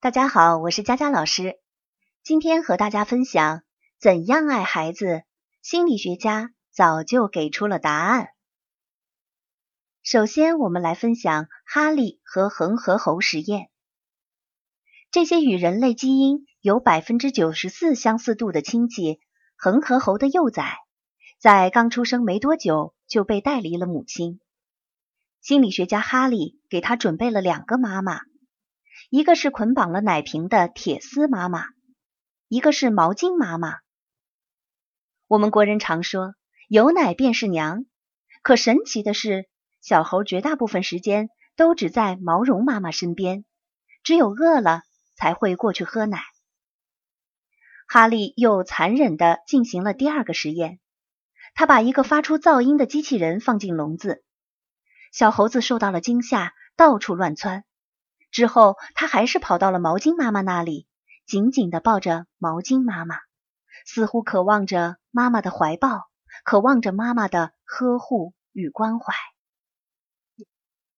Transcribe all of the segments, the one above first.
大家好，我是佳佳老师。今天和大家分享怎样爱孩子，心理学家早就给出了答案。首先，我们来分享哈利和恒河猴实验。这些与人类基因有百分之九十四相似度的亲戚恒河猴的幼崽，在刚出生没多久就被带离了母亲。心理学家哈利给他准备了两个妈妈。一个是捆绑了奶瓶的铁丝妈妈，一个是毛巾妈妈。我们国人常说有奶便是娘，可神奇的是，小猴绝大部分时间都只在毛绒妈妈身边，只有饿了才会过去喝奶。哈利又残忍的进行了第二个实验，他把一个发出噪音的机器人放进笼子，小猴子受到了惊吓，到处乱窜。之后，他还是跑到了毛巾妈妈那里，紧紧的抱着毛巾妈妈，似乎渴望着妈妈的怀抱，渴望着妈妈的呵护与关怀。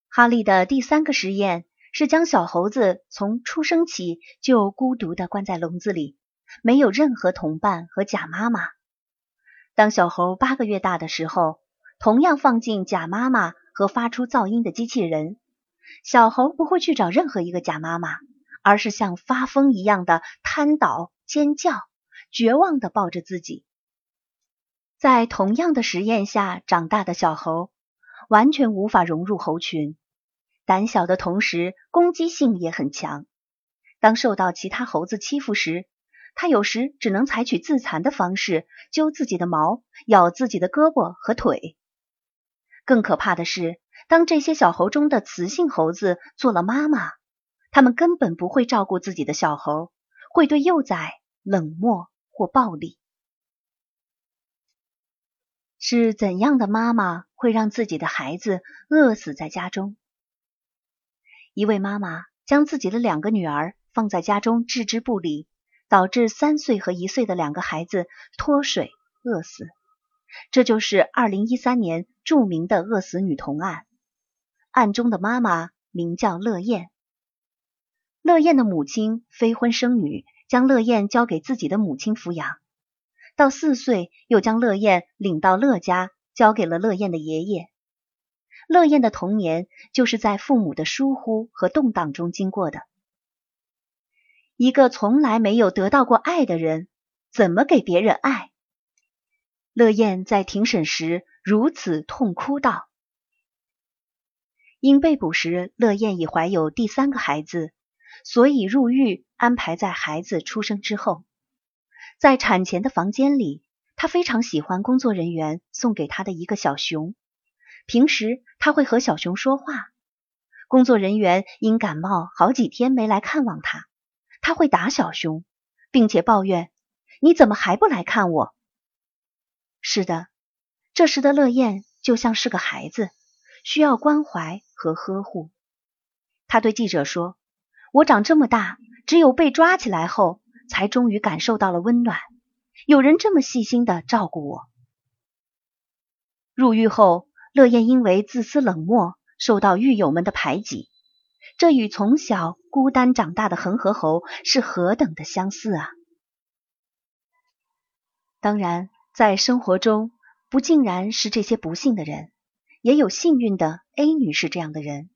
哈利的第三个实验是将小猴子从出生起就孤独的关在笼子里，没有任何同伴和假妈妈。当小猴八个月大的时候，同样放进假妈妈和发出噪音的机器人。小猴不会去找任何一个假妈妈，而是像发疯一样的瘫倒、尖叫，绝望的抱着自己。在同样的实验下长大的小猴，完全无法融入猴群，胆小的同时攻击性也很强。当受到其他猴子欺负时，它有时只能采取自残的方式，揪自己的毛，咬自己的胳膊和腿。更可怕的是。当这些小猴中的雌性猴子做了妈妈，他们根本不会照顾自己的小猴，会对幼崽冷漠或暴力。是怎样的妈妈会让自己的孩子饿死在家中？一位妈妈将自己的两个女儿放在家中置之不理，导致三岁和一岁的两个孩子脱水饿死。这就是二零一三年著名的饿死女童案。案中的妈妈名叫乐燕。乐燕的母亲非婚生女，将乐燕交给自己的母亲抚养。到四岁，又将乐燕领到乐家，交给了乐燕的爷爷。乐燕的童年就是在父母的疏忽和动荡中经过的。一个从来没有得到过爱的人，怎么给别人爱？乐燕在庭审时如此痛哭道。因被捕时，乐燕已怀有第三个孩子，所以入狱安排在孩子出生之后。在产前的房间里，她非常喜欢工作人员送给她的一个小熊。平时她会和小熊说话。工作人员因感冒好几天没来看望她，她会打小熊，并且抱怨：“你怎么还不来看我？”是的，这时的乐燕就像是个孩子。需要关怀和呵护。他对记者说：“我长这么大，只有被抓起来后，才终于感受到了温暖。有人这么细心的照顾我。”入狱后，乐燕因为自私冷漠，受到狱友们的排挤。这与从小孤单长大的恒河猴是何等的相似啊！当然，在生活中，不尽然是这些不幸的人。也有幸运的 A 女士这样的人。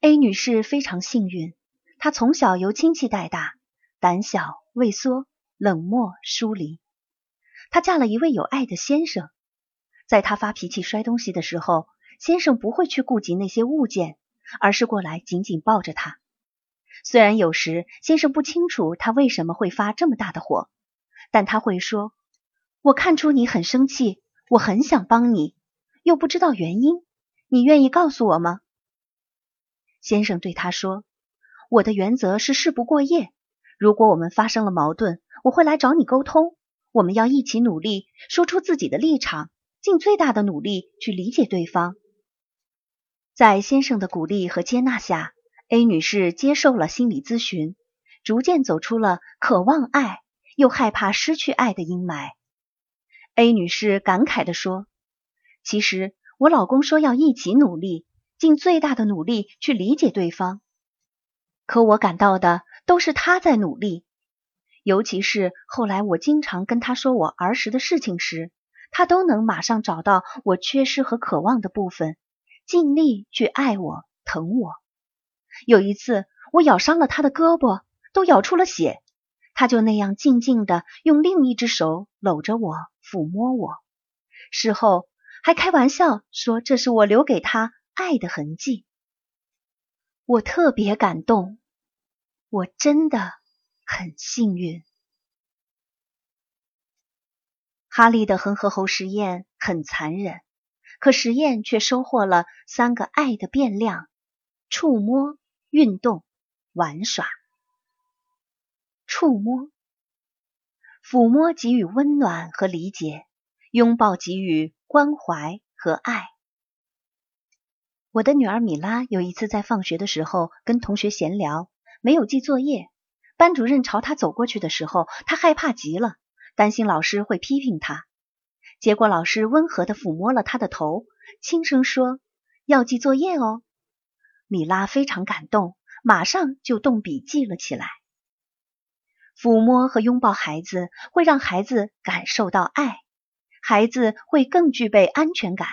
A 女士非常幸运，她从小由亲戚带大，胆小畏缩、冷漠疏离。她嫁了一位有爱的先生，在她发脾气摔东西的时候，先生不会去顾及那些物件，而是过来紧紧抱着她。虽然有时先生不清楚她为什么会发这么大的火，但他会说：“我看出你很生气，我很想帮你。”又不知道原因，你愿意告诉我吗？先生对他说：“我的原则是事不过夜。如果我们发生了矛盾，我会来找你沟通。我们要一起努力，说出自己的立场，尽最大的努力去理解对方。”在先生的鼓励和接纳下，A 女士接受了心理咨询，逐渐走出了渴望爱又害怕失去爱的阴霾。A 女士感慨地说。其实我老公说要一起努力，尽最大的努力去理解对方。可我感到的都是他在努力。尤其是后来我经常跟他说我儿时的事情时，他都能马上找到我缺失和渴望的部分，尽力去爱我、疼我。有一次，我咬伤了他的胳膊，都咬出了血，他就那样静静的用另一只手搂着我，抚摸我。事后还开玩笑说这是我留给他爱的痕迹。我特别感动，我真的很幸运。哈利的恒河猴实验很残忍，可实验却收获了三个爱的变量：触摸、运动、玩耍。触摸，抚摸给予温暖和理解，拥抱给予关怀和爱。我的女儿米拉有一次在放学的时候跟同学闲聊，没有记作业。班主任朝她走过去的时候，她害怕极了。担心老师会批评她，结果老师温和的抚摸了她的头，轻声说：“要记作业哦。”米拉非常感动，马上就动笔记了起来。抚摸和拥抱孩子会让孩子感受到爱，孩子会更具备安全感，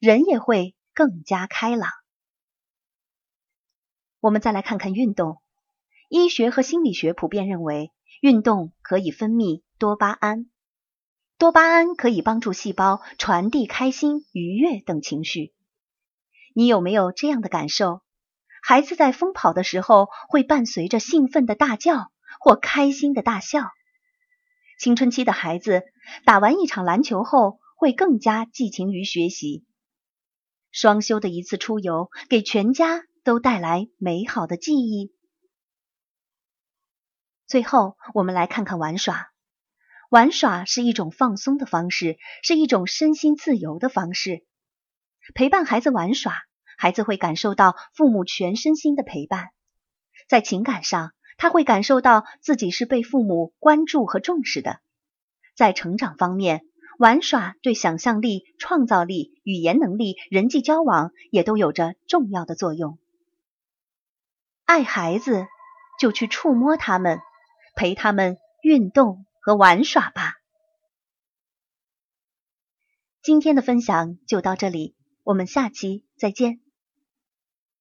人也会更加开朗。我们再来看看运动，医学和心理学普遍认为，运动可以分泌。多巴胺，多巴胺可以帮助细胞传递开心、愉悦等情绪。你有没有这样的感受？孩子在疯跑的时候会伴随着兴奋的大叫或开心的大笑。青春期的孩子打完一场篮球后会更加寄情于学习。双休的一次出游给全家都带来美好的记忆。最后，我们来看看玩耍。玩耍是一种放松的方式，是一种身心自由的方式。陪伴孩子玩耍，孩子会感受到父母全身心的陪伴。在情感上，他会感受到自己是被父母关注和重视的。在成长方面，玩耍对想象力、创造力、语言能力、人际交往也都有着重要的作用。爱孩子，就去触摸他们，陪他们运动。和玩耍吧。今天的分享就到这里，我们下期再见。